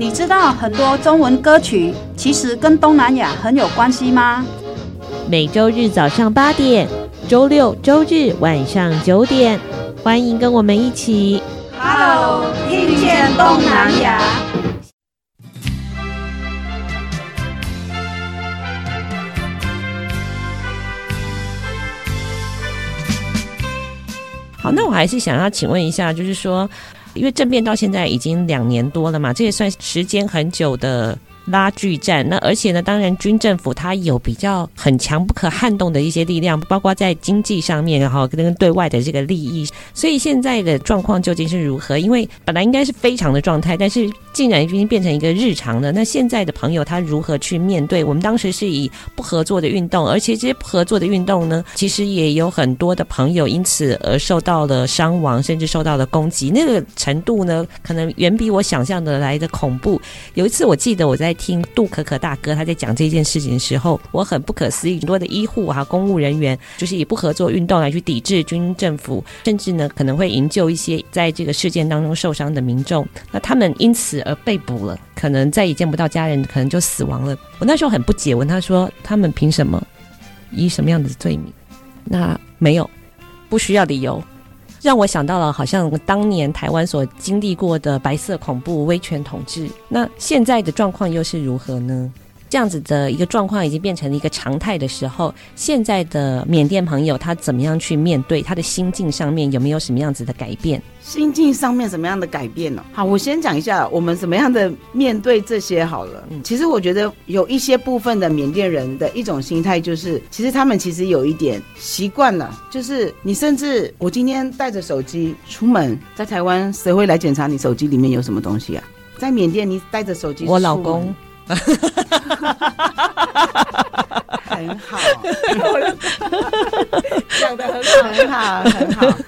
你知道很多中文歌曲其实跟东南亚很有关系吗？每周日早上八点，周六周日晚上九点，欢迎跟我们一起，Hello，听见东南亚。好，那我还是想要请问一下，就是说，因为政变到现在已经两年多了嘛，这也算时间很久的。拉锯战，那而且呢，当然军政府它有比较很强不可撼动的一些力量，包括在经济上面，然后跟对外的这个利益。所以现在的状况究竟是如何？因为本来应该是非常的状态，但是竟然已经变成一个日常了。那现在的朋友他如何去面对？我们当时是以不合作的运动，而且这些不合作的运动呢，其实也有很多的朋友因此而受到了伤亡，甚至受到了攻击。那个程度呢，可能远比我想象的来的恐怖。有一次我记得我在。听杜可可大哥他在讲这件事情的时候，我很不可思议。很多的医护哈、公务人员就是以不合作运动来去抵制军政府，甚至呢可能会营救一些在这个事件当中受伤的民众。那他们因此被捕了，可能再也见不到家人，可能就死亡了。我那时候很不解，问他说：“他们凭什么？以什么样的罪名？”那没有，不需要理由。让我想到了，好像当年台湾所经历过的白色恐怖、威权统治。那现在的状况又是如何呢？这样子的一个状况已经变成了一个常态的时候，现在的缅甸朋友他怎么样去面对？他的心境上面有没有什么样子的改变？心境上面什么样的改变呢？好，我先讲一下我们怎么样的面对这些好了。嗯，其实我觉得有一些部分的缅甸人的一种心态就是，其实他们其实有一点习惯了，就是你甚至我今天带着手机出门，在台湾谁会来检查你手机里面有什么东西啊？在缅甸你带着手机，我老公。很好，讲得很好，很好，很好。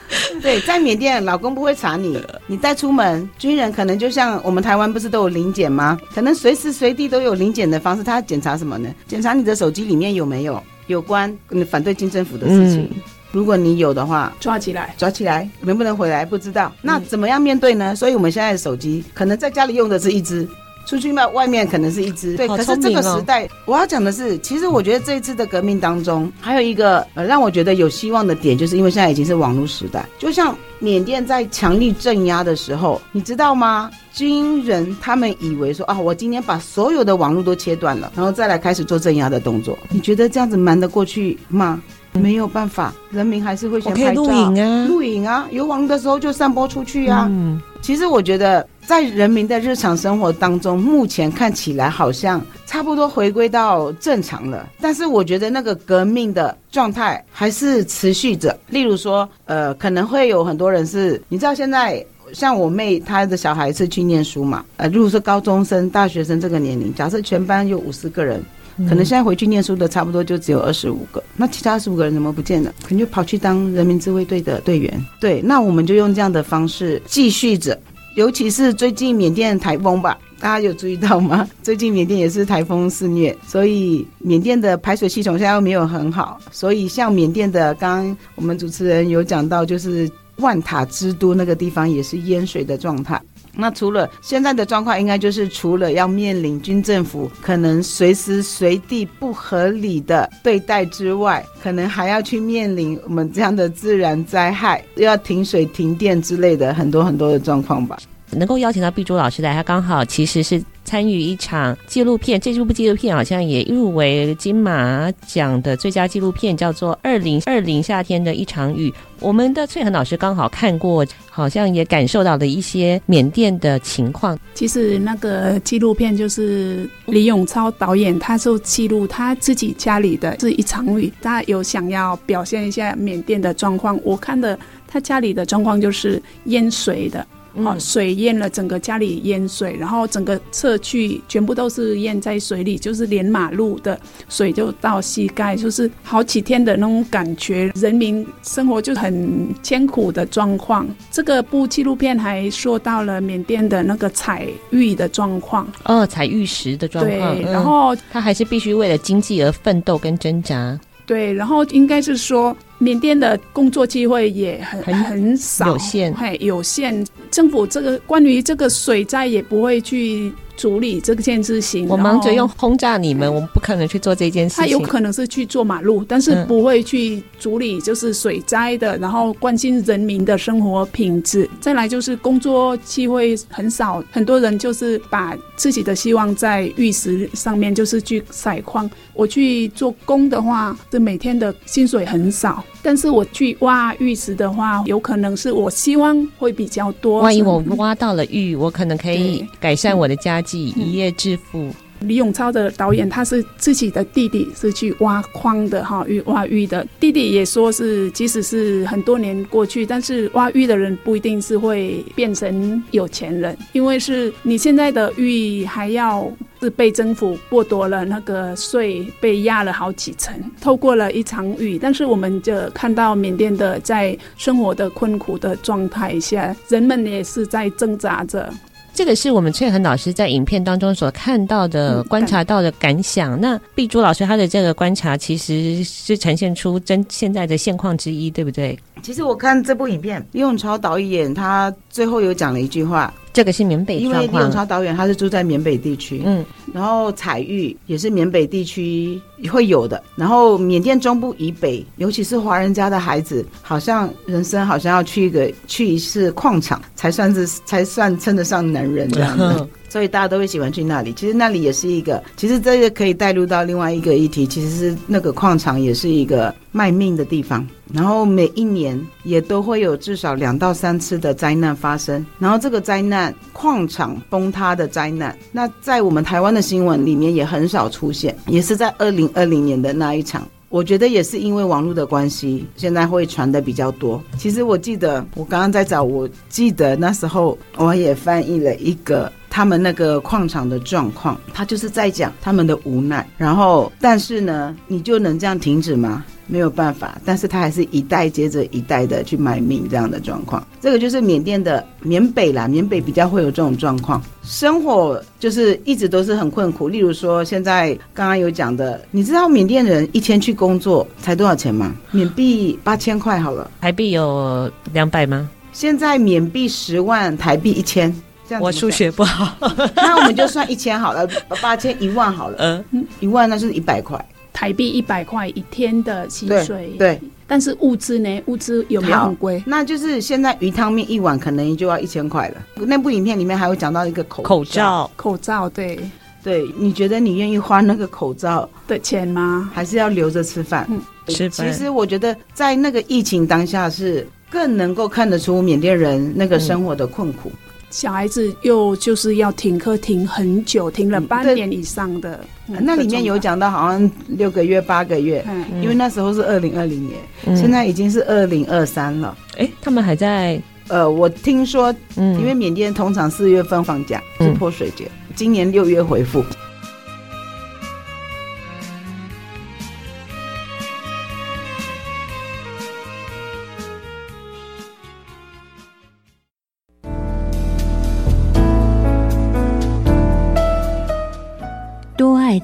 对，在缅甸，老公不会查你，你带出门，军人可能就像我们台湾不是都有临检吗？可能随时随地都有临检的方式。他检查什么呢？检查你的手机里面有没有有关你反对金政府的事情。嗯、如果你有的话，抓起来，抓起来，能不能回来不知道。那怎么样面对呢？所以我们现在的手机，可能在家里用的是一支。出去嘛，外面可能是一只。对，可是这个时代，我要讲的是，其实我觉得这一次的革命当中，还有一个呃让我觉得有希望的点，就是因为现在已经是网络时代。就像缅甸在强力镇压的时候，你知道吗？军人他们以为说啊，我今天把所有的网络都切断了，然后再来开始做镇压的动作。你觉得这样子瞒得过去吗？没有办法，人民还是会先拍照、录影啊，录影啊，有网的时候就散播出去啊。嗯，其实我觉得在人民的日常生活当中，目前看起来好像差不多回归到正常了。但是我觉得那个革命的状态还是持续着。例如说，呃，可能会有很多人是，你知道现在像我妹她的小孩是去念书嘛，呃，如果是高中生、大学生这个年龄，假设全班有五十个人。可能现在回去念书的差不多就只有二十五个，那其他二十五个人怎么不见了？可能就跑去当人民自卫队的队员。对，那我们就用这样的方式继续着。尤其是最近缅甸台风吧，大家有注意到吗？最近缅甸也是台风肆虐，所以缅甸的排水系统现在又没有很好，所以像缅甸的，刚刚我们主持人有讲到，就是万塔之都那个地方也是淹水的状态。那除了现在的状况，应该就是除了要面临军政府可能随时随地不合理的对待之外，可能还要去面临我们这样的自然灾害，又要停水停电之类的很多很多的状况吧。能够邀请到碧珠老师来，他刚好其实是参与一场纪录片，这部纪录片好像也入围金马奖的最佳纪录片，叫做《二零二零夏天的一场雨》。我们的翠恒老师刚好看过，好像也感受到了一些缅甸的情况。其实那个纪录片就是李永超导演，他就记录他自己家里的这一场雨，他有想要表现一下缅甸的状况。我看的他家里的状况就是淹水的。哦，水淹了整个家里淹水，然后整个社区全部都是淹在水里，就是连马路的水就到膝盖，就是好几天的那种感觉，人民生活就很艰苦的状况。这个部纪录片还说到了缅甸的那个采玉的状况，哦，采玉石的状况，对，然后、嗯、他还是必须为了经济而奋斗跟挣扎，对，然后应该是说。缅甸的工作机会也很很很少，有限，嘿，有限。政府这个关于这个水灾也不会去。处理这件事情，我忙着用轰炸你们，我们不可能去做这件事情。他有可能是去做马路，但是不会去处理就是水灾的，然后关心人民的生活品质。再来就是工作机会很少，很多人就是把自己的希望在玉石上面，就是去采矿。我去做工的话，这每天的薪水很少，但是我去挖玉石的话，有可能是我希望会比较多。万一我挖到了玉，我可能可以改善我的家。一夜致富。李永超的导演，他是自己的弟弟是去挖矿的哈，玉挖玉的弟弟也说是，即使是很多年过去，但是挖玉的人不一定是会变成有钱人，因为是你现在的玉还要是被政府剥夺了那个税，被压了好几层，透过了一场雨，但是我们就看到缅甸的在生活的困苦的状态下，人们也是在挣扎着。这个是我们翠恒老师在影片当中所看到的、观察到的感想。那碧珠老师他的这个观察，其实是呈现出真现在的现况之一，对不对？其实我看这部影片，李永超导演他最后有讲了一句话。这个是缅北，因为李永超导演他是住在缅北地区，嗯，然后彩玉也是缅北地区会有的。然后缅甸中部以北，尤其是华人家的孩子，好像人生好像要去一个去一次矿场，才算是才算称得上男人这样的。所以大家都会喜欢去那里。其实那里也是一个，其实这个可以带入到另外一个议题，其实是那个矿场也是一个卖命的地方。然后每一年也都会有至少两到三次的灾难发生。然后这个灾难，矿场崩塌的灾难，那在我们台湾的新闻里面也很少出现，也是在二零二零年的那一场。我觉得也是因为网络的关系，现在会传的比较多。其实我记得，我刚刚在找，我记得那时候我也翻译了一个他们那个矿场的状况，他就是在讲他们的无奈。然后，但是呢，你就能这样停止吗？没有办法，但是他还是一代接着一代的去卖命这样的状况。这个就是缅甸的缅北啦，缅北比较会有这种状况，生活就是一直都是很困苦。例如说，现在刚刚有讲的，你知道缅甸人一天去工作才多少钱吗？缅币八千块好了，台币有两百吗？现在缅币十万，台币一千。这样我数学不好，那我们就算一千好了，八千一万好了，嗯，一万那就是一百块。台币一百块一天的薪水，对，但是物资呢？物资有没有很贵？那就是现在鱼汤面一碗可能就要一千块了。那部影片里面还有讲到一个口口罩，口罩，对对，你觉得你愿意花那个口罩的钱吗？还是要留着吃饭？嗯，吃饭。其实我觉得在那个疫情当下是更能够看得出缅甸人那个生活的困苦。嗯小孩子又就是要停课停很久，停了半年以上的。嗯嗯、那里面有讲到好像六个月、八个月，嗯、因为那时候是二零二零年，嗯、现在已经是二零二三了。哎，他们还在？呃，我听说，嗯，因为缅甸通常四月份放假是泼水节，嗯、今年六月回复。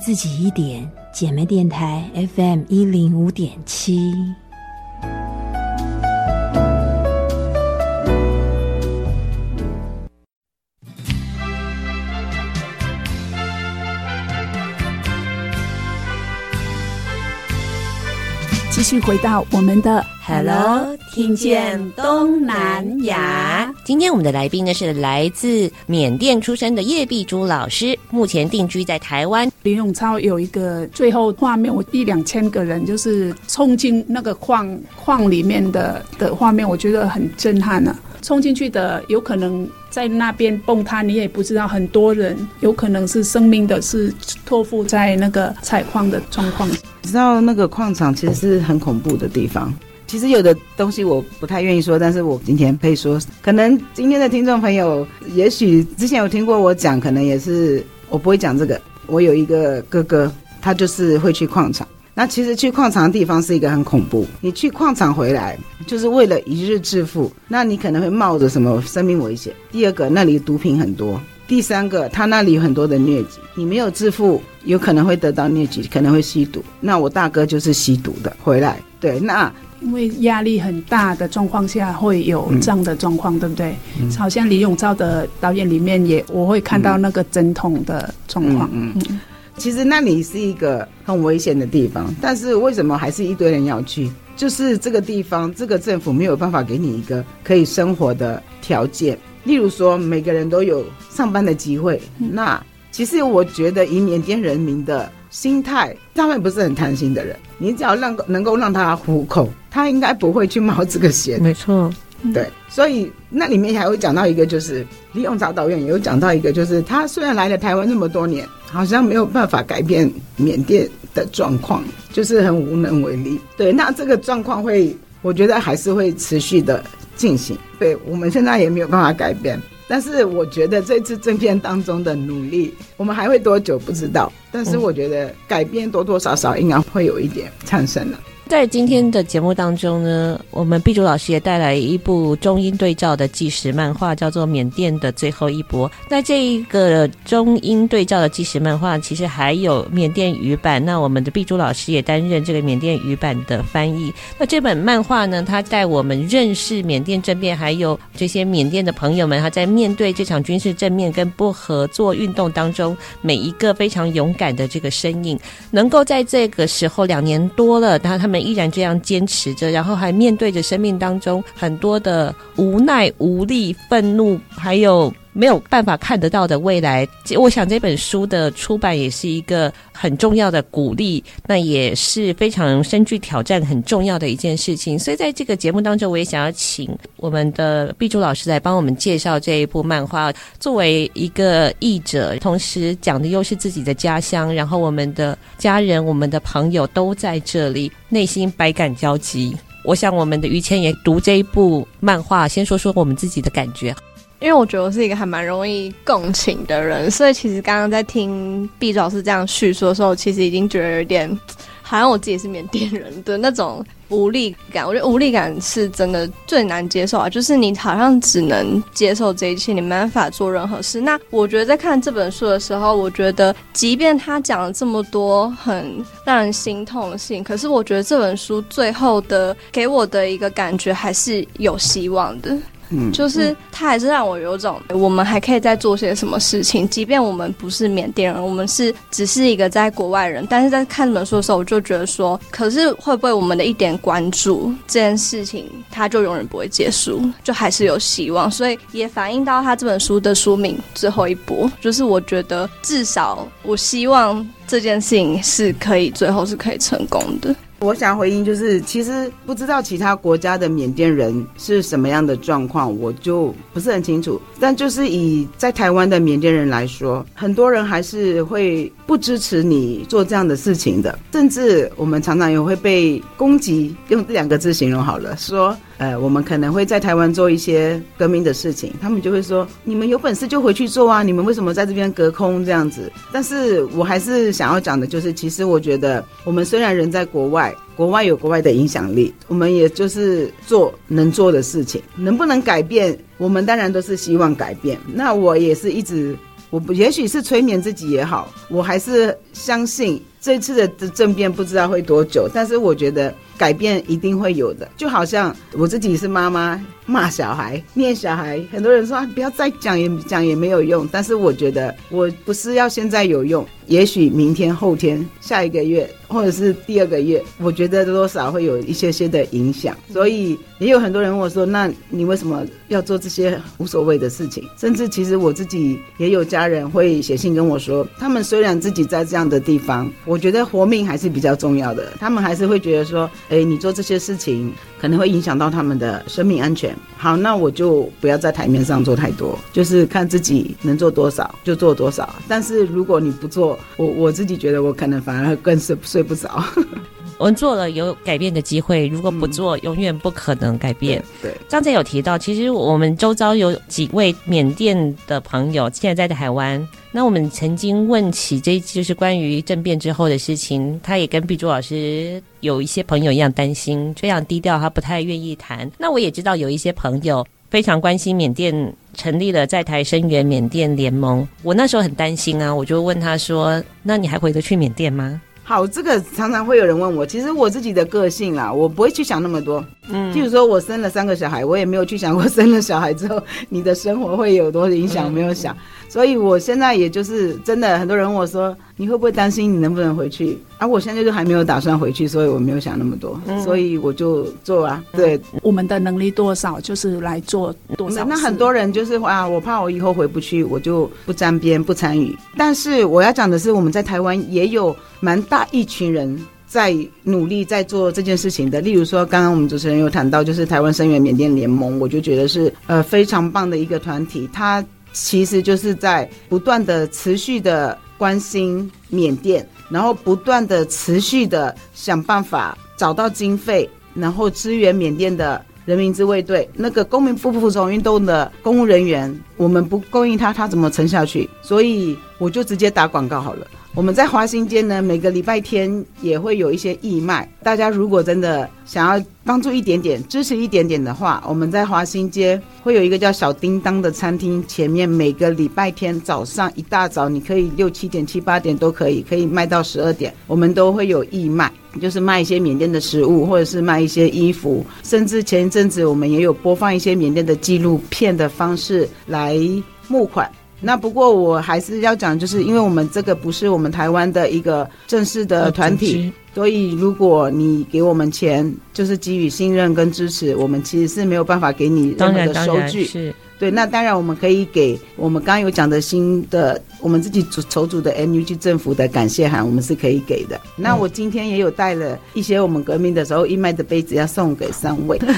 自己一点，姐妹电台 FM 一零五点七。续回到我们的 Hello，听见东南亚。今天我们的来宾呢是来自缅甸出生的叶碧珠老师，目前定居在台湾。林永超有一个最后画面，我一两千个人就是冲进那个矿矿里面的的画面，我觉得很震撼呢、啊。冲进去的有可能在那边崩塌，你也不知道，很多人有可能是生命的是托付在那个采矿的状况。知道那个矿场其实是很恐怖的地方，其实有的东西我不太愿意说，但是我今天可以说，可能今天的听众朋友，也许之前有听过我讲，可能也是我不会讲这个。我有一个哥哥，他就是会去矿场。那其实去矿场的地方是一个很恐怖，你去矿场回来就是为了一日致富，那你可能会冒着什么生命危险。第二个，那里毒品很多。第三个，他那里有很多的疟疾，你没有致富，有可能会得到疟疾，可能会吸毒。那我大哥就是吸毒的回来，对，那。因为压力很大的状况下会有这样的状况，嗯、对不对？嗯、好像李永照的导演里面也，我会看到那个针筒的状况。嗯，嗯嗯其实那里是一个很危险的地方，但是为什么还是一堆人要去？就是这个地方，这个政府没有办法给你一个可以生活的条件。例如说，每个人都有上班的机会。嗯、那其实我觉得，以缅甸人民的心态，他们不是很贪心的人。你只要让能够让他糊口，他应该不会去冒这个险。没错，对。所以那里面还会讲到一个，就是李永达导演也有讲到一个，就是他虽然来了台湾这么多年，好像没有办法改变缅甸的状况，就是很无能为力。对，那这个状况会，我觉得还是会持续的进行。对，我们现在也没有办法改变。但是我觉得这次政变当中的努力，我们还会多久不知道。但是我觉得改变多多少少应该会有一点产生了。在今天的节目当中呢，我们毕竹老师也带来一部中英对照的纪实漫画，叫做《缅甸的最后一搏》。那这一个中英对照的纪实漫画，其实还有缅甸语版。那我们的毕竹老师也担任这个缅甸语版的翻译。那这本漫画呢，它带我们认识缅甸政变，还有这些缅甸的朋友们，他在面对这场军事政变跟不合作运动当中，每一个非常勇敢的这个身影，能够在这个时候两年多了，然后他们。依然这样坚持着，然后还面对着生命当中很多的无奈、无力、愤怒，还有。没有办法看得到的未来，我想这本书的出版也是一个很重要的鼓励，那也是非常深具挑战、很重要的一件事情。所以在这个节目当中，我也想要请我们的毕竹老师来帮我们介绍这一部漫画。作为一个译者，同时讲的又是自己的家乡，然后我们的家人、我们的朋友都在这里，内心百感交集。我想我们的于谦也读这一部漫画，先说说我们自己的感觉。因为我觉得我是一个还蛮容易共情的人，所以其实刚刚在听毕老师这样叙述的时候，其实已经觉得有点好像我自己是缅甸人的那种无力感。我觉得无力感是真的最难接受啊，就是你好像只能接受这一切，你没办法做任何事。那我觉得在看这本书的时候，我觉得即便他讲了这么多很让人心痛的事情，可是我觉得这本书最后的给我的一个感觉还是有希望的。嗯，就是他还是让我有种，我们还可以再做些什么事情，即便我们不是缅甸人，我们是只是一个在国外人，但是在看这本书的时候，我就觉得说，可是会不会我们的一点关注这件事情，它就永远不会结束，就还是有希望，所以也反映到他这本书的书名《最后一波》，就是我觉得至少我希望这件事情是可以最后是可以成功的。我想回应就是，其实不知道其他国家的缅甸人是什么样的状况，我就不是很清楚。但就是以在台湾的缅甸人来说，很多人还是会不支持你做这样的事情的，甚至我们常常也会被攻击，用这两个字形容好了，说。呃，我们可能会在台湾做一些革命的事情，他们就会说：“你们有本事就回去做啊！你们为什么在这边隔空这样子？”但是我还是想要讲的，就是其实我觉得，我们虽然人在国外，国外有国外的影响力，我们也就是做能做的事情，能不能改变，我们当然都是希望改变。那我也是一直，我不也许是催眠自己也好，我还是相信这次的政变不知道会多久，但是我觉得。改变一定会有的，就好像我自己是妈妈，骂小孩、念小孩，很多人说啊，不要再讲，也讲也没有用。但是我觉得，我不是要现在有用，也许明天、后天、下一个月，或者是第二个月，我觉得多多少会有一些些的影响。所以也有很多人问我说，那你为什么要做这些无所谓的事情？甚至其实我自己也有家人会写信跟我说，他们虽然自己在这样的地方，我觉得活命还是比较重要的。他们还是会觉得说。哎，你做这些事情，可能会影响到他们的生命安全。好，那我就不要在台面上做太多，就是看自己能做多少就做多少。但是如果你不做，我我自己觉得我可能反而更睡睡不着。我们做了有改变的机会，如果不做，嗯、永远不可能改变。对，刚才有提到，其实我们周遭有几位缅甸的朋友现在在台湾。那我们曾经问起，这就是关于政变之后的事情，他也跟毕珠老师有一些朋友一样担心，非常低调，他不太愿意谈。那我也知道有一些朋友非常关心缅甸，成立了在台声援缅甸联盟。我那时候很担心啊，我就问他说：“那你还回得去缅甸吗？”好，这个常常会有人问我，其实我自己的个性啦，我不会去想那么多。嗯，譬如说我生了三个小孩，我也没有去想过 生了小孩之后你的生活会有多影响，没有想。所以我现在也就是真的，很多人问我说，你会不会担心你能不能回去？啊，我现在就还没有打算回去，所以我没有想那么多，嗯、所以我就做啊。对，我们的能力多少就是来做多少。那很多人就是啊，我怕我以后回不去，我就不沾边不参与。但是我要讲的是，我们在台湾也有蛮大一群人在努力在做这件事情的。例如说，刚刚我们主持人有谈到，就是台湾声援缅甸联盟，我就觉得是呃非常棒的一个团体。它其实就是在不断的持续的关心缅甸。然后不断的持续的想办法找到经费，然后支援缅甸的人民自卫队那个公民不服从运动的公务人员，我们不供应他，他怎么撑下去？所以我就直接打广告好了。我们在华新街呢，每个礼拜天也会有一些义卖。大家如果真的想要帮助一点点、支持一点点的话，我们在华新街会有一个叫小叮当的餐厅前面，每个礼拜天早上一大早，你可以六七点、七八点都可以，可以卖到十二点，我们都会有义卖，就是卖一些缅甸的食物，或者是卖一些衣服，甚至前一阵子我们也有播放一些缅甸的纪录片的方式来募款。那不过我还是要讲，就是因为我们这个不是我们台湾的一个正式的团体，所以如果你给我们钱，就是给予信任跟支持，我们其实是没有办法给你任何的收据。是。对，那当然我们可以给我们刚刚有讲的新的我们自己筹筹组的 MUG 政府的感谢函，我们是可以给的。那我今天也有带了一些我们革命的时候义卖的杯子要送给三位。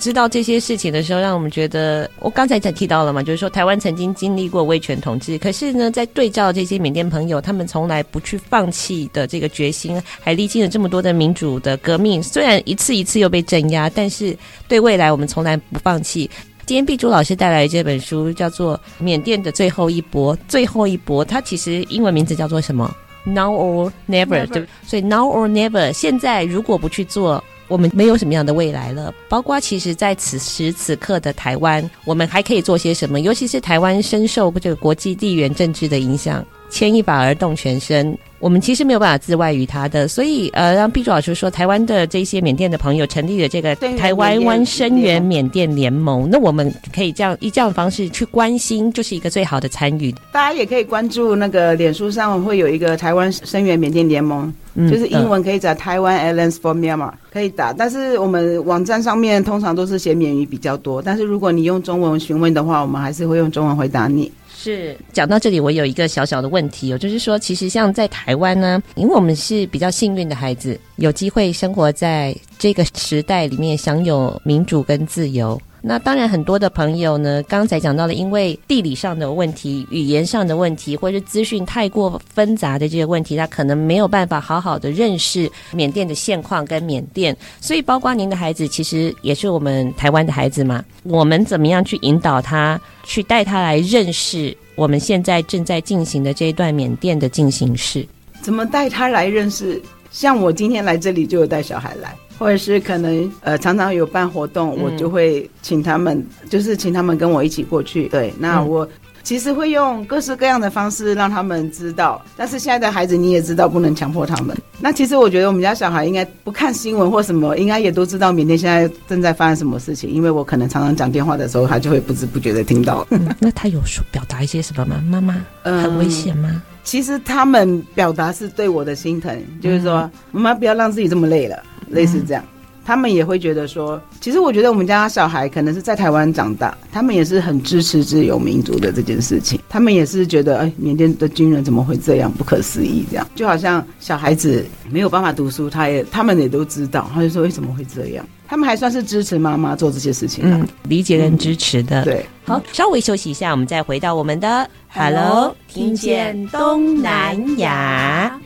知道这些事情的时候，让我们觉得，我刚才才提到了嘛，就是说台湾曾经经历过威权统治，可是呢，在对照这些缅甸朋友，他们从来不去放弃的这个决心，还历经了这么多的民主的革命，虽然一次一次又被镇压，但是对未来我们从来不放弃。今天碧珠老师带来这本书叫做《缅甸的最后一搏》，最后一搏，它其实英文名字叫做什么？Now or never，, never. 对，所以 Now or never，现在如果不去做。我们没有什么样的未来了，包括其实，在此时此刻的台湾，我们还可以做些什么？尤其是台湾深受这个国际地缘政治的影响，牵一发而动全身。我们其实没有办法自外于他的，所以呃，让碧珠老师说，台湾的这些缅甸的朋友成立了这个台湾湾声援缅甸联盟，那我们可以这样以这样的方式去关心，就是一个最好的参与。大家也可以关注那个脸书上会有一个台湾声援缅甸联盟，嗯，就是英文可以找台湾 Alliance for Myanmar 可以打，但是我们网站上面通常都是写缅语比较多，但是如果你用中文询问的话，我们还是会用中文回答你。是讲到这里，我有一个小小的问题哦，就是说，其实像在台湾呢，因为我们是比较幸运的孩子，有机会生活在这个时代里面，享有民主跟自由。那当然，很多的朋友呢，刚才讲到了，因为地理上的问题、语言上的问题，或者是资讯太过纷杂的这些问题，他可能没有办法好好的认识缅甸的现况跟缅甸。所以，包括您的孩子，其实也是我们台湾的孩子嘛。我们怎么样去引导他，去带他来认识我们现在正在进行的这一段缅甸的进行式？怎么带他来认识？像我今天来这里，就有带小孩来。或者是可能呃常常有办活动，我就会请他们，嗯、就是请他们跟我一起过去。对，那我其实会用各式各样的方式让他们知道。但是现在的孩子你也知道，不能强迫他们。那其实我觉得我们家小孩应该不看新闻或什么，应该也都知道缅甸现在正在发生什么事情。因为我可能常常讲电话的时候，他就会不知不觉的听到。嗯、那他有说表达一些什么吗？妈妈，嗯，很危险吗？其实他们表达是对我的心疼，就是说妈妈不要让自己这么累了。类似这样，他们也会觉得说，其实我觉得我们家小孩可能是在台湾长大，他们也是很支持自由民主的这件事情。他们也是觉得，哎，缅甸的军人怎么会这样，不可思议，这样就好像小孩子没有办法读书，他也他们也都知道，他就说为什么会这样？他们还算是支持妈妈做这些事情，嗯，理解跟支持的。嗯、对，好，稍微休息一下，我们再回到我们的 Hello，听见东南亚。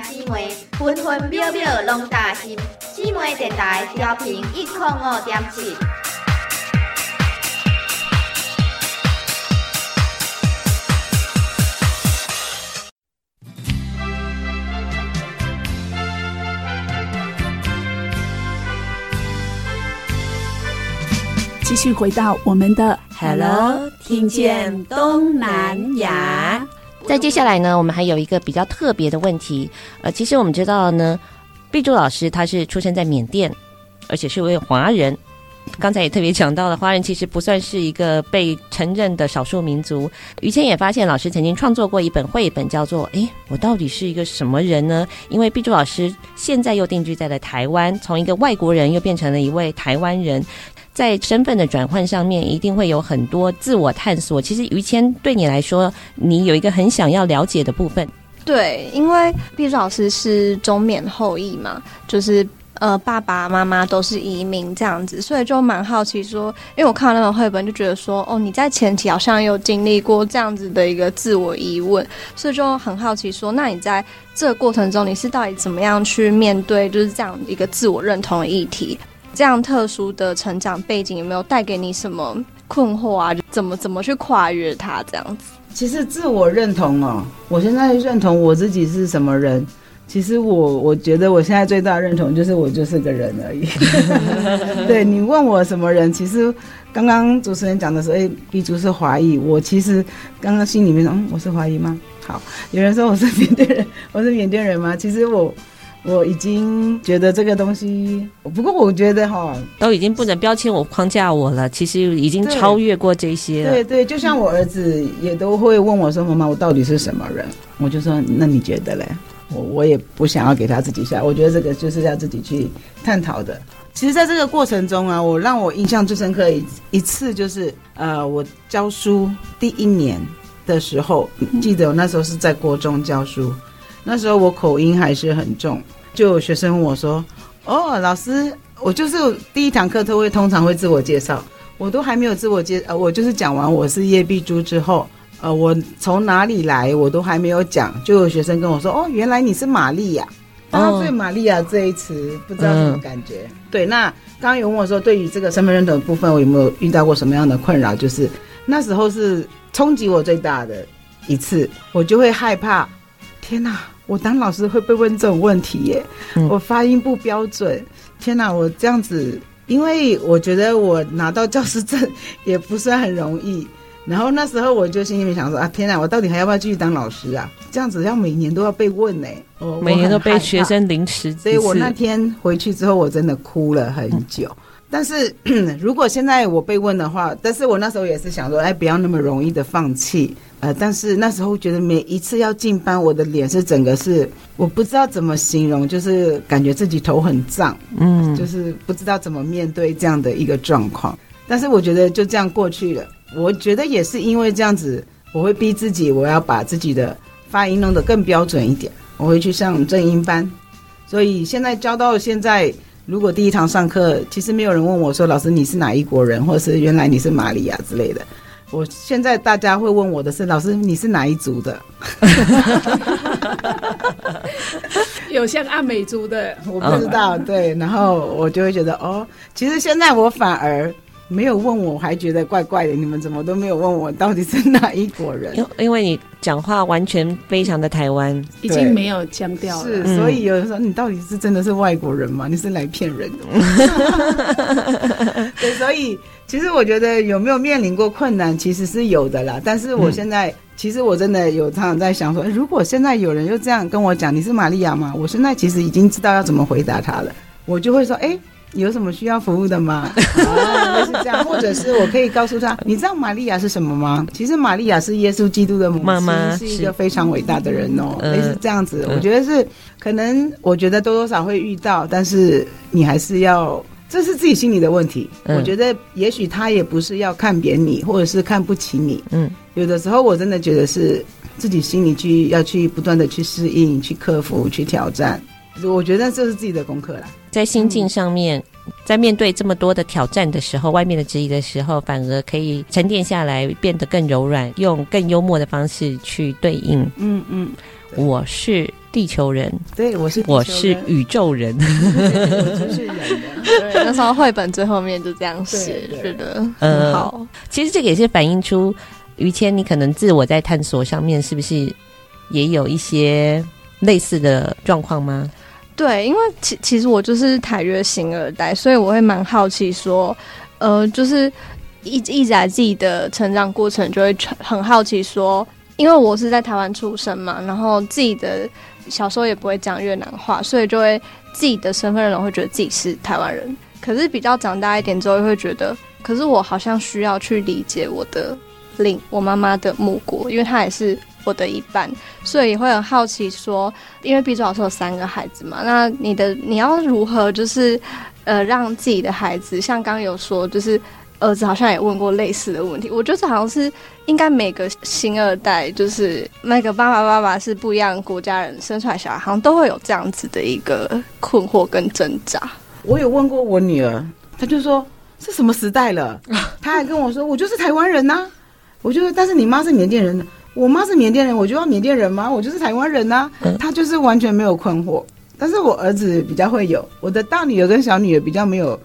姊妹分分秒秒拢担心，姊妹电台调频一点五点七。继续回到我们的 Hello，听见东南亚。在接下来呢，我们还有一个比较特别的问题。呃，其实我们知道呢，碧珠老师他是出生在缅甸，而且是位华人。刚才也特别讲到了，华人其实不算是一个被承认的少数民族。于谦也发现，老师曾经创作过一本绘本，叫做《诶，我到底是一个什么人呢？》因为碧珠老师现在又定居在了台湾，从一个外国人又变成了一位台湾人。在身份的转换上面，一定会有很多自我探索。其实于谦对你来说，你有一个很想要了解的部分。对，因为毕老师是中缅后裔嘛，就是呃爸爸妈妈都是移民这样子，所以就蛮好奇说，因为我看到那本绘本就觉得说，哦，你在前期好像有经历过这样子的一个自我疑问，所以就很好奇说，那你在这个过程中，你是到底怎么样去面对就是这样一个自我认同的议题？这样特殊的成长背景有没有带给你什么困惑啊？怎么怎么去跨越它？这样子，其实自我认同哦，我现在认同我自己是什么人。其实我我觉得我现在最大的认同就是我就是个人而已。对，你问我什么人，其实刚刚主持人讲的时候，哎，，B 族是华裔，我其实刚刚心里面说，嗯，我是华裔吗？好，有人说我是缅甸人，我是缅甸人吗？其实我。我已经觉得这个东西，不过我觉得哈，都已经不能标签我、框架我了。其实已经超越过这些了。对对，就像我儿子也都会问我说：“妈妈，我到底是什么人？”我就说：“那你觉得嘞？”我我也不想要给他自己下，我觉得这个就是要自己去探讨的。其实，在这个过程中啊，我让我印象最深刻一一次就是，呃，我教书第一年的时候，记得我那时候是在国中教书。那时候我口音还是很重，就有学生问我说：“哦，老师，我就是第一堂课都会通常会自我介绍，我都还没有自我介，呃，我就是讲完我是叶碧珠之后，呃，我从哪里来我都还没有讲，就有学生跟我说：哦，原来你是玛利亚。大家对玛利亚这一词不知道什么感觉？嗯、对，那刚刚有问我说，对于这个身份认同的部分，我有没有遇到过什么样的困扰？就是那时候是冲击我最大的一次，我就会害怕。”天哪，我当老师会被问这种问题耶？嗯、我发音不标准。天哪，我这样子，因为我觉得我拿到教师证 也不算很容易。然后那时候我就心里面想说啊，天哪，我到底还要不要继续当老师啊？这样子要每年都要被问呢？每年都被学生临时。所以我那天回去之后，我真的哭了很久。嗯、但是 如果现在我被问的话，但是我那时候也是想说，哎，不要那么容易的放弃。呃，但是那时候觉得每一次要进班，我的脸是整个是我不知道怎么形容，就是感觉自己头很胀，嗯，就是不知道怎么面对这样的一个状况。但是我觉得就这样过去了。我觉得也是因为这样子，我会逼自己，我要把自己的发音弄得更标准一点。我会去上正音班，所以现在教到现在，如果第一堂上课，其实没有人问我说：“老师，你是哪一国人？”或者是“原来你是玛利亚”之类的。我现在大家会问我的是，老师你是哪一族的？有像阿美族的，我不知道。对，然后我就会觉得哦，其实现在我反而没有问我，还觉得怪怪的。你们怎么都没有问我到底是哪一国人？因因为你讲话完全非常的台湾，已经没有腔调了。是，所以有人说你到底是真的是外国人吗？你是来骗人的吗？对，所以。其实我觉得有没有面临过困难，其实是有的啦。但是我现在，嗯、其实我真的有常常在想说，如果现在有人又这样跟我讲，你是玛利亚吗？我现在其实已经知道要怎么回答他了。我就会说，哎，有什么需要服务的吗？类似这样，或者是我可以告诉他，你知道玛利亚是什么吗？其实玛利亚是耶稣基督的母亲，妈妈是一个非常伟大的人哦。类似这样子，我觉得是可能，我觉得多多少会遇到，但是你还是要。这是自己心里的问题，嗯、我觉得也许他也不是要看扁你，或者是看不起你。嗯，有的时候我真的觉得是自己心里去要去不断的去适应、去克服、去挑战。我觉得这是自己的功课啦。在心境上面，嗯、在面对这么多的挑战的时候，外面的质疑的时候，反而可以沉淀下来，变得更柔软，用更幽默的方式去对应。嗯嗯，我是。地球人，对，我是我是宇宙人，我就是人 那时候绘本最后面就这样写，是的，嗯，好。其实这个也是反映出于谦，你可能自我在探索上面是不是也有一些类似的状况吗？对，因为其其实我就是台越新二代，所以我会蛮好奇说，呃，就是一一直在自己的成长过程，就会很好奇说，因为我是在台湾出生嘛，然后自己的。小时候也不会讲越南话，所以就会自己的身份认同会觉得自己是台湾人。可是比较长大一点之后，会觉得，可是我好像需要去理解我的另我妈妈的母国，因为她也是我的一半，所以也会很好奇说，因为毕周老师有三个孩子嘛，那你的你要如何就是呃让自己的孩子，像刚有说就是。儿子好像也问过类似的问题，我觉得好像是应该每个新二代，就是每个爸爸爸爸是不一样国家人生出来小孩，好像都会有这样子的一个困惑跟挣扎。我有问过我女儿，她就说是什么时代了？她还跟我说，我就是台湾人呐、我就说，但是你妈是缅甸人，我妈是缅甸人，我就要缅甸人吗？我就是台湾人呐、啊。她就是完全没有困惑，但是我儿子比较会有，我的大女儿跟小女儿比较没有。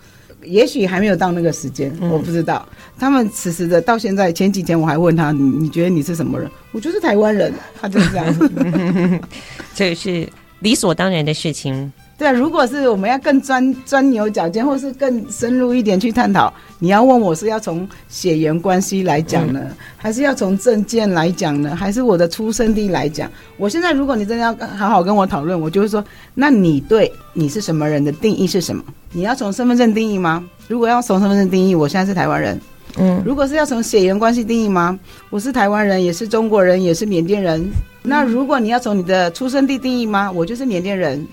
也许还没有到那个时间，我不知道。嗯、他们此时的到现在，前几天我还问他：“你你觉得你是什么人？”我就是台湾人，他就是这样子。这个是理所当然的事情。对啊，如果是我们要更钻钻牛角尖，或是更深入一点去探讨，你要问我是要从血缘关系来讲呢，嗯、还是要从证件来讲呢，还是我的出生地来讲？我现在如果你真的要好好跟我讨论，我就会说，那你对你是什么人的定义是什么？你要从身份证定义吗？如果要从身份证定义，我现在是台湾人。嗯，如果是要从血缘关系定义吗？我是台湾人，也是中国人，也是缅甸人。那如果你要从你的出生地定义吗？我就是缅甸人。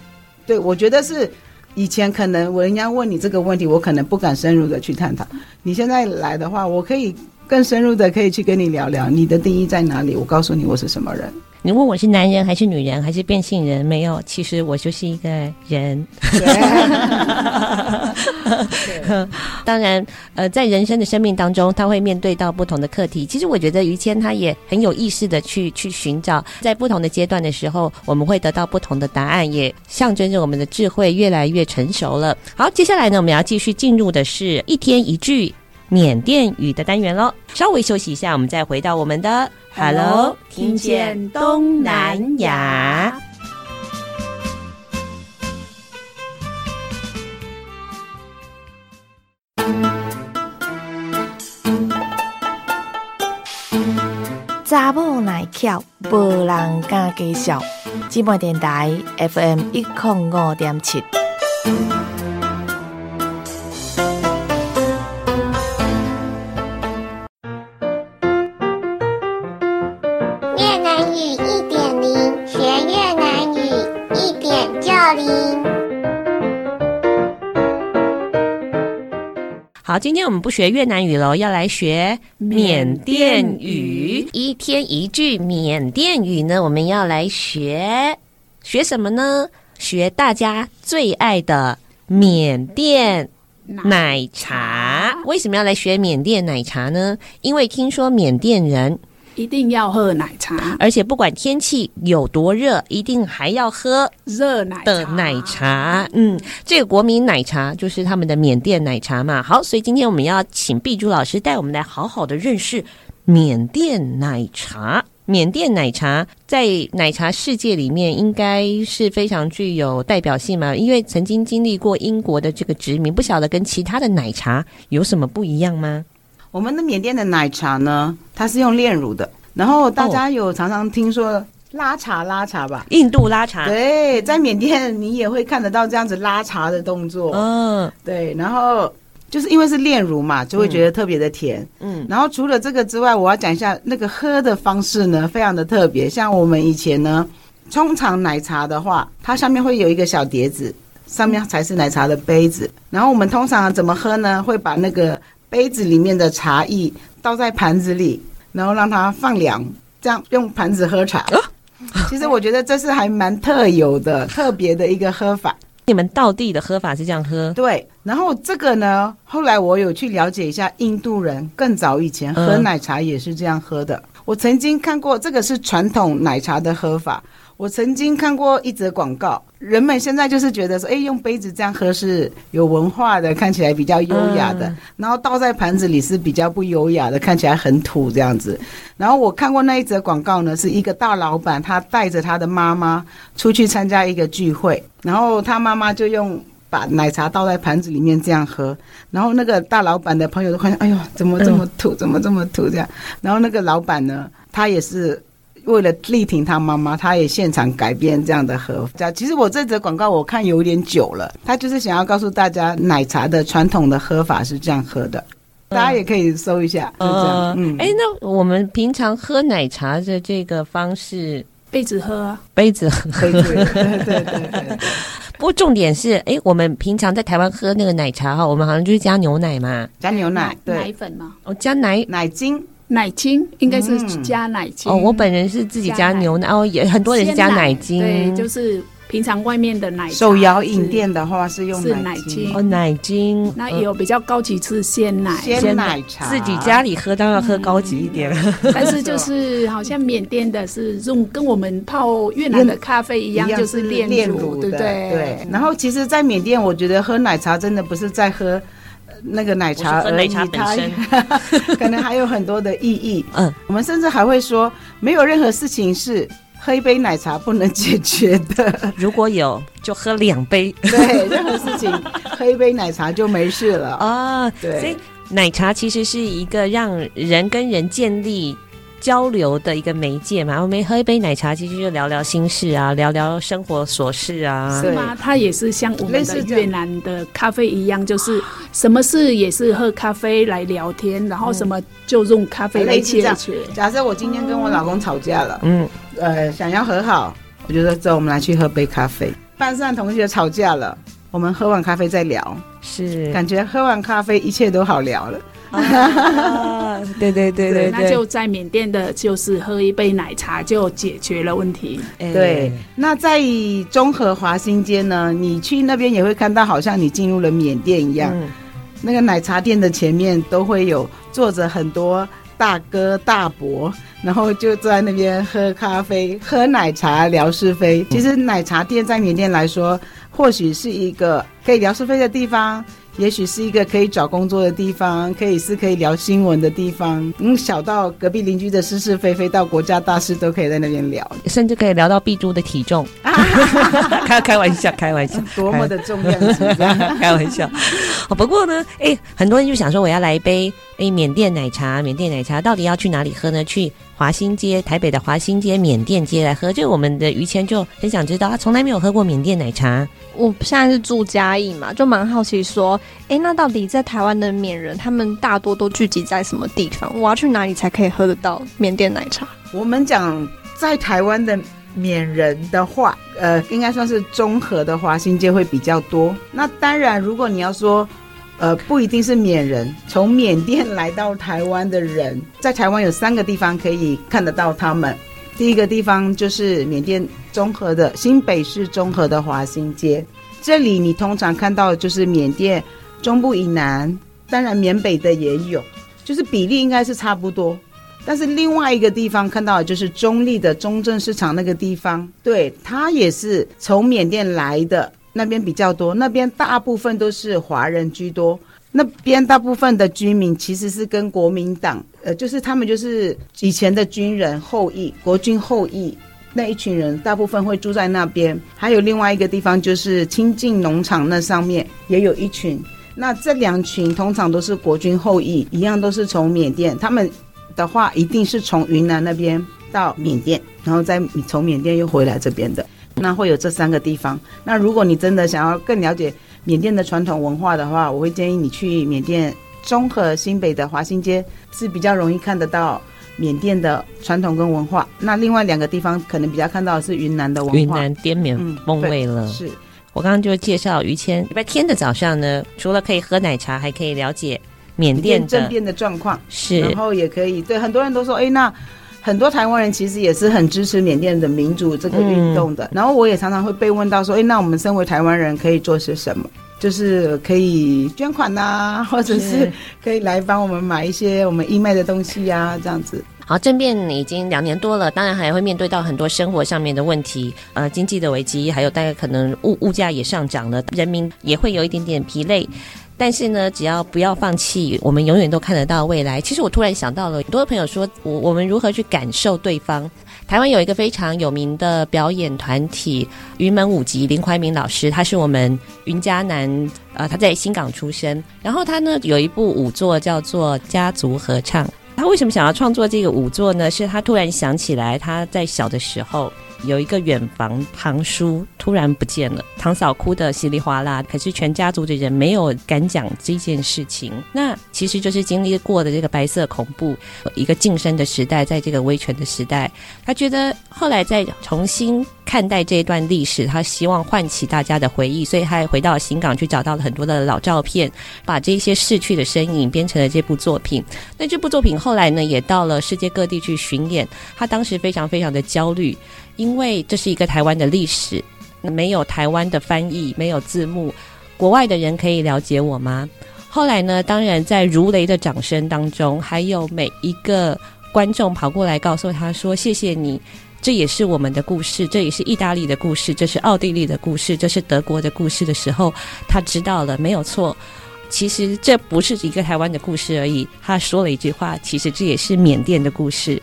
对，我觉得是以前可能我人家问你这个问题，我可能不敢深入的去探讨。你现在来的话，我可以更深入的可以去跟你聊聊你的定义在哪里。我告诉你我是什么人。你问我是男人还是女人还是变性人？没有，其实我就是一个人。当然，呃，在人生的生命当中，他会面对到不同的课题。其实我觉得于谦他也很有意识的去去寻找，在不同的阶段的时候，我们会得到不同的答案，也象征着我们的智慧越来越成熟了。好，接下来呢，我们要继续进入的是一天一句缅甸语的单元喽。稍微休息一下，我们再回到我们的。Hello，听见东南亚。查某耐翘，无人敢介绍。姊妹电台 FM 一零五点七。天我们不学越南语喽，要来学缅甸语。一天一句缅甸语呢，我们要来学学什么呢？学大家最爱的缅甸奶茶。为什么要来学缅甸奶茶呢？因为听说缅甸人。一定要喝奶茶，而且不管天气有多热，一定还要喝热奶的奶茶。嗯，这个国民奶茶就是他们的缅甸奶茶嘛。好，所以今天我们要请碧珠老师带我们来好好的认识缅甸奶茶。缅甸奶茶在奶茶世界里面应该是非常具有代表性嘛，因为曾经经历过英国的这个殖民，不晓得跟其他的奶茶有什么不一样吗？我们的缅甸的奶茶呢，它是用炼乳的。然后大家有常常听说拉茶拉茶吧，印度拉茶。对，在缅甸你也会看得到这样子拉茶的动作。嗯，对，然后就是因为是炼乳嘛，就会觉得特别的甜。嗯，然后除了这个之外，我要讲一下那个喝的方式呢，非常的特别。像我们以前呢，通常奶茶的话，它上面会有一个小碟子，上面才是奶茶的杯子。然后我们通常怎么喝呢？会把那个杯子里面的茶液倒在盘子里，然后让它放凉，这样用盘子喝茶。啊其实我觉得这是还蛮特有的、特别的一个喝法。你们道地的喝法是这样喝？对。然后这个呢，后来我有去了解一下，印度人更早以前喝奶茶也是这样喝的。嗯、我曾经看过，这个是传统奶茶的喝法。我曾经看过一则广告，人们现在就是觉得说，哎，用杯子这样喝是有文化的，看起来比较优雅的。然后倒在盘子里是比较不优雅的，看起来很土这样子。然后我看过那一则广告呢，是一个大老板，他带着他的妈妈出去参加一个聚会，然后他妈妈就用把奶茶倒在盘子里面这样喝。然后那个大老板的朋友都发现，哎呦，怎么这么土，怎么这么土这样。然后那个老板呢，他也是。为了力挺他妈妈，他也现场改变这样的喝法。其实我这则广告我看有点久了，他就是想要告诉大家奶茶的传统的喝法是这样喝的，大家也可以搜一下。嗯、就这样。嗯，哎，那我们平常喝奶茶的这个方式，杯子喝啊，杯子喝。对对对对对对。不过重点是，哎，我们平常在台湾喝那个奶茶哈，我们好像就是加牛奶嘛，加牛奶，对，奶粉嘛，哦，加奶奶精。奶精应该是加奶精、嗯、哦，我本人是自己加牛奶，奶哦，也很多人是加奶精，对，就是平常外面的奶手摇饮店的话是用奶精，奶精。哦，奶精，那也有比较高级是鲜奶，鲜奶茶，自己家里喝当然要喝高级一点，嗯、但是就是好像缅甸的是用跟我们泡越南的咖啡一样，一样是炼乳，对不对？对。然后其实，在缅甸，我觉得喝奶茶真的不是在喝。那个奶茶而已，奶茶本身它 可能还有很多的意义。嗯，我们甚至还会说，没有任何事情是喝一杯奶茶不能解决的。如果有，就喝两杯。对，任何事情喝一杯奶茶就没事了啊。对，所以奶茶其实是一个让人跟人建立。交流的一个媒介嘛，我们喝一杯奶茶，其实就聊聊心事啊，聊聊生活琐事啊，是吗？它也是像我们的越南的咖啡一样，就是什么事也是喝咖啡来聊天，然后什么就用咖啡来解决。假设我今天跟我老公吵架了，嗯，呃，想要和好，我觉得走，我们来去喝杯咖啡。班上同学吵架了，我们喝完咖啡再聊，是感觉喝完咖啡一切都好聊了。啊，对对对对，对，那就在缅甸的，就是喝一杯奶茶就解决了问题。对，那在中和华新街呢，你去那边也会看到，好像你进入了缅甸一样。嗯，那个奶茶店的前面都会有坐着很多大哥大伯，然后就坐在那边喝咖啡、喝奶茶、聊是非。其实奶茶店在缅甸来说，或许是一个可以聊是非的地方。也许是一个可以找工作的地方，可以是可以聊新闻的地方。嗯，小到隔壁邻居的是是非非，到国家大事都可以在那边聊，甚至可以聊到碧珠的体重。开开玩笑，开玩笑，多么的重要，开玩笑。哦，不过呢，哎，很多人就想说，我要来一杯哎缅甸奶茶。缅甸奶茶到底要去哪里喝呢？去华新街，台北的华新街缅甸街来喝。就我们的于谦就很想知道，他从来没有喝过缅甸奶茶。我现在是住嘉义嘛，就蛮好奇说，哎，那到底在台湾的缅人，他们大多都聚集在什么地方？我要去哪里才可以喝得到缅甸奶茶？我们讲在台湾的缅人的话，呃，应该算是综合的华新街会比较多。那当然，如果你要说，呃，不一定是缅人，从缅甸来到台湾的人，在台湾有三个地方可以看得到他们。第一个地方就是缅甸中和的新北市中和的华新街，这里你通常看到的就是缅甸中部以南，当然缅北的也有，就是比例应该是差不多。但是另外一个地方看到就是中立的中正市场那个地方，对，它也是从缅甸来的，那边比较多，那边大部分都是华人居多。那边大部分的居民其实是跟国民党，呃，就是他们就是以前的军人后裔，国军后裔那一群人，大部分会住在那边。还有另外一个地方就是清境农场那上面也有一群。那这两群通常都是国军后裔，一样都是从缅甸。他们的话一定是从云南那边到缅甸，然后再从缅甸又回来这边的。那会有这三个地方。那如果你真的想要更了解缅甸的传统文化的话，我会建议你去缅甸中和新北的华新街，是比较容易看得到缅甸的传统跟文化。那另外两个地方可能比较看到的是云南的文化，云南滇缅风味了。嗯、是我刚刚就介绍于谦，礼拜天的早上呢，除了可以喝奶茶，还可以了解缅甸政变的状况，是，然后也可以对很多人都说，哎，那。很多台湾人其实也是很支持缅甸的民主这个运动的，嗯、然后我也常常会被问到说，哎，那我们身为台湾人可以做些什么？就是可以捐款呐、啊，或者是可以来帮我们买一些我们义卖的东西呀、啊，这样子。好，政变已经两年多了，当然还会面对到很多生活上面的问题，呃，经济的危机，还有大概可能物物价也上涨了，人民也会有一点点疲累。但是呢，只要不要放弃，我们永远都看得到未来。其实我突然想到了，很多朋友说，我我们如何去感受对方？台湾有一个非常有名的表演团体云门舞集，林怀民老师，他是我们云嘉南，呃，他在新港出生。然后他呢有一部舞作叫做《家族合唱》。他为什么想要创作这个舞作呢？是他突然想起来，他在小的时候。有一个远房堂叔突然不见了，堂嫂哭得稀里哗啦，可是全家族的人没有敢讲这件事情。那其实就是经历过的这个白色恐怖，一个晋升的时代，在这个威权的时代，他觉得后来再重新看待这一段历史，他希望唤起大家的回忆，所以他也回到新港去找到了很多的老照片，把这些逝去的身影编成了这部作品。那这部作品后来呢，也到了世界各地去巡演。他当时非常非常的焦虑。因为这是一个台湾的历史，没有台湾的翻译，没有字幕，国外的人可以了解我吗？后来呢，当然在如雷的掌声当中，还有每一个观众跑过来告诉他说：“谢谢你，这也是我们的故事，这也是意大利的故事，这是奥地利的故事，这是德国的故事”的时候，他知道了，没有错。其实这不是一个台湾的故事而已。他说了一句话：“其实这也是缅甸的故事。”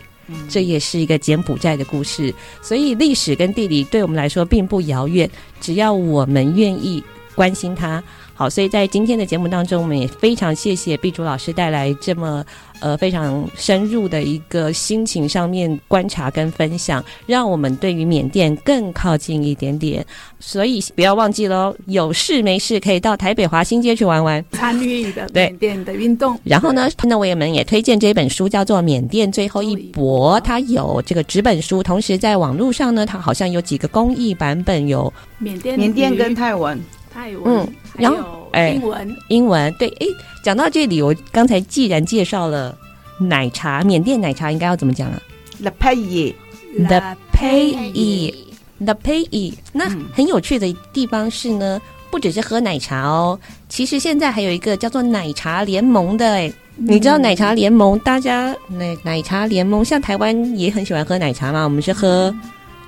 这也是一个柬埔寨的故事，所以历史跟地理对我们来说并不遥远，只要我们愿意关心它。好，所以在今天的节目当中，我们也非常谢谢碧竹老师带来这么呃非常深入的一个心情上面观察跟分享，让我们对于缅甸更靠近一点点。所以不要忘记喽，有事没事可以到台北华新街去玩玩，参与的缅甸的运动。然后呢，那我们也推荐这本书，叫做《缅甸最后一搏》，它有这个纸本书，同时在网络上呢，它好像有几个公益版本，有缅甸缅甸跟泰文。泰文，嗯，然后哎，英文，英文，对，哎，讲到这里，我刚才既然介绍了奶茶，缅甸奶茶应该要怎么讲啊？The Pay，The Pay，The Pay。那很有趣的地方是呢，不只是喝奶茶哦，其实现在还有一个叫做奶茶联盟的，哎，你知道奶茶联盟？大家奶奶茶联盟，像台湾也很喜欢喝奶茶嘛，我们是喝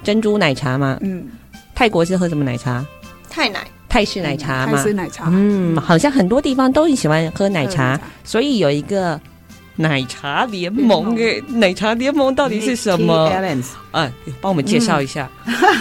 珍珠奶茶嘛，嗯，泰国是喝什么奶茶？泰奶。泰式奶茶嘛，泰式奶茶，嗯，好像很多地方都很喜欢喝奶茶，所以有一个奶茶联盟。诶，奶茶联盟到底是什么？嗯，帮我们介绍一下。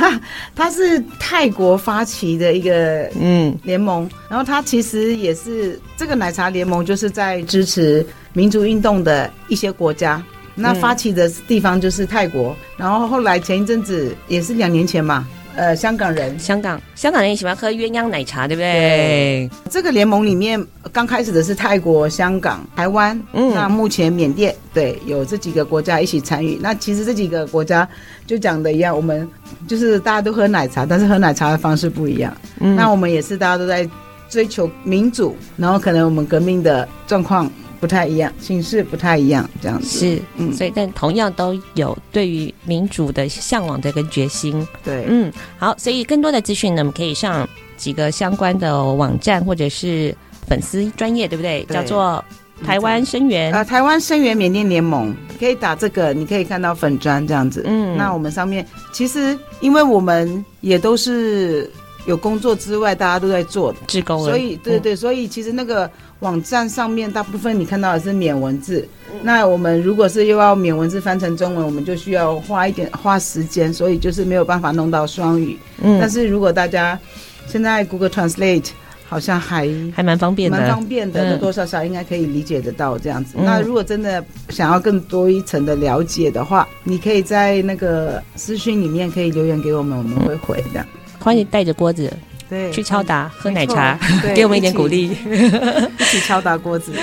它是泰国发起的一个嗯联盟，然后它其实也是这个奶茶联盟，就是在支持民族运动的一些国家。那发起的地方就是泰国，然后后来前一阵子也是两年前嘛。呃，香港人，香港香港人也喜欢喝鸳鸯奶茶，对不对？对，这个联盟里面刚开始的是泰国、香港、台湾，嗯，那目前缅甸，对，有这几个国家一起参与。那其实这几个国家就讲的一样，我们就是大家都喝奶茶，但是喝奶茶的方式不一样。嗯，那我们也是大家都在追求民主，然后可能我们革命的状况。不太一样，形式不太一样，这样子。是，嗯，所以但同样都有对于民主的向往的跟决心，对，嗯，好，所以更多的资讯呢，我们可以上几个相关的网站或者是粉丝专业，对不对？对。叫做台湾声援啊，台湾声援缅甸联盟，可以打这个，你可以看到粉砖这样子，嗯，那我们上面其实因为我们也都是有工作之外，大家都在做的志工，所以对对，所以其实那个。网站上面大部分你看到的是免文字，那我们如果是又要免文字翻成中文，我们就需要花一点花时间，所以就是没有办法弄到双语。嗯，但是如果大家现在 Google Translate 好像还还蛮方便的，蛮方便的，多多少少应该可以理解得到这样子。嗯、那如果真的想要更多一层的了解的话，你可以在那个私讯里面可以留言给我们，我们会回的。欢迎带着锅子对去敲打喝奶茶给我们一点鼓励。一起 敲打锅子。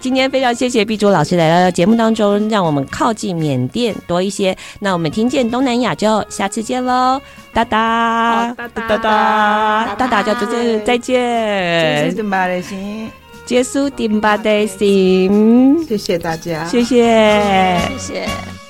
今天非常谢谢碧珠老师来到节目当中让我们靠近缅甸多一些。那我们听见东南亚就下次见喽哒哒。哒哒。哒哒。哒哒叫嘟嘟再见。结束顶吧的心谢谢大家。谢谢。谢谢。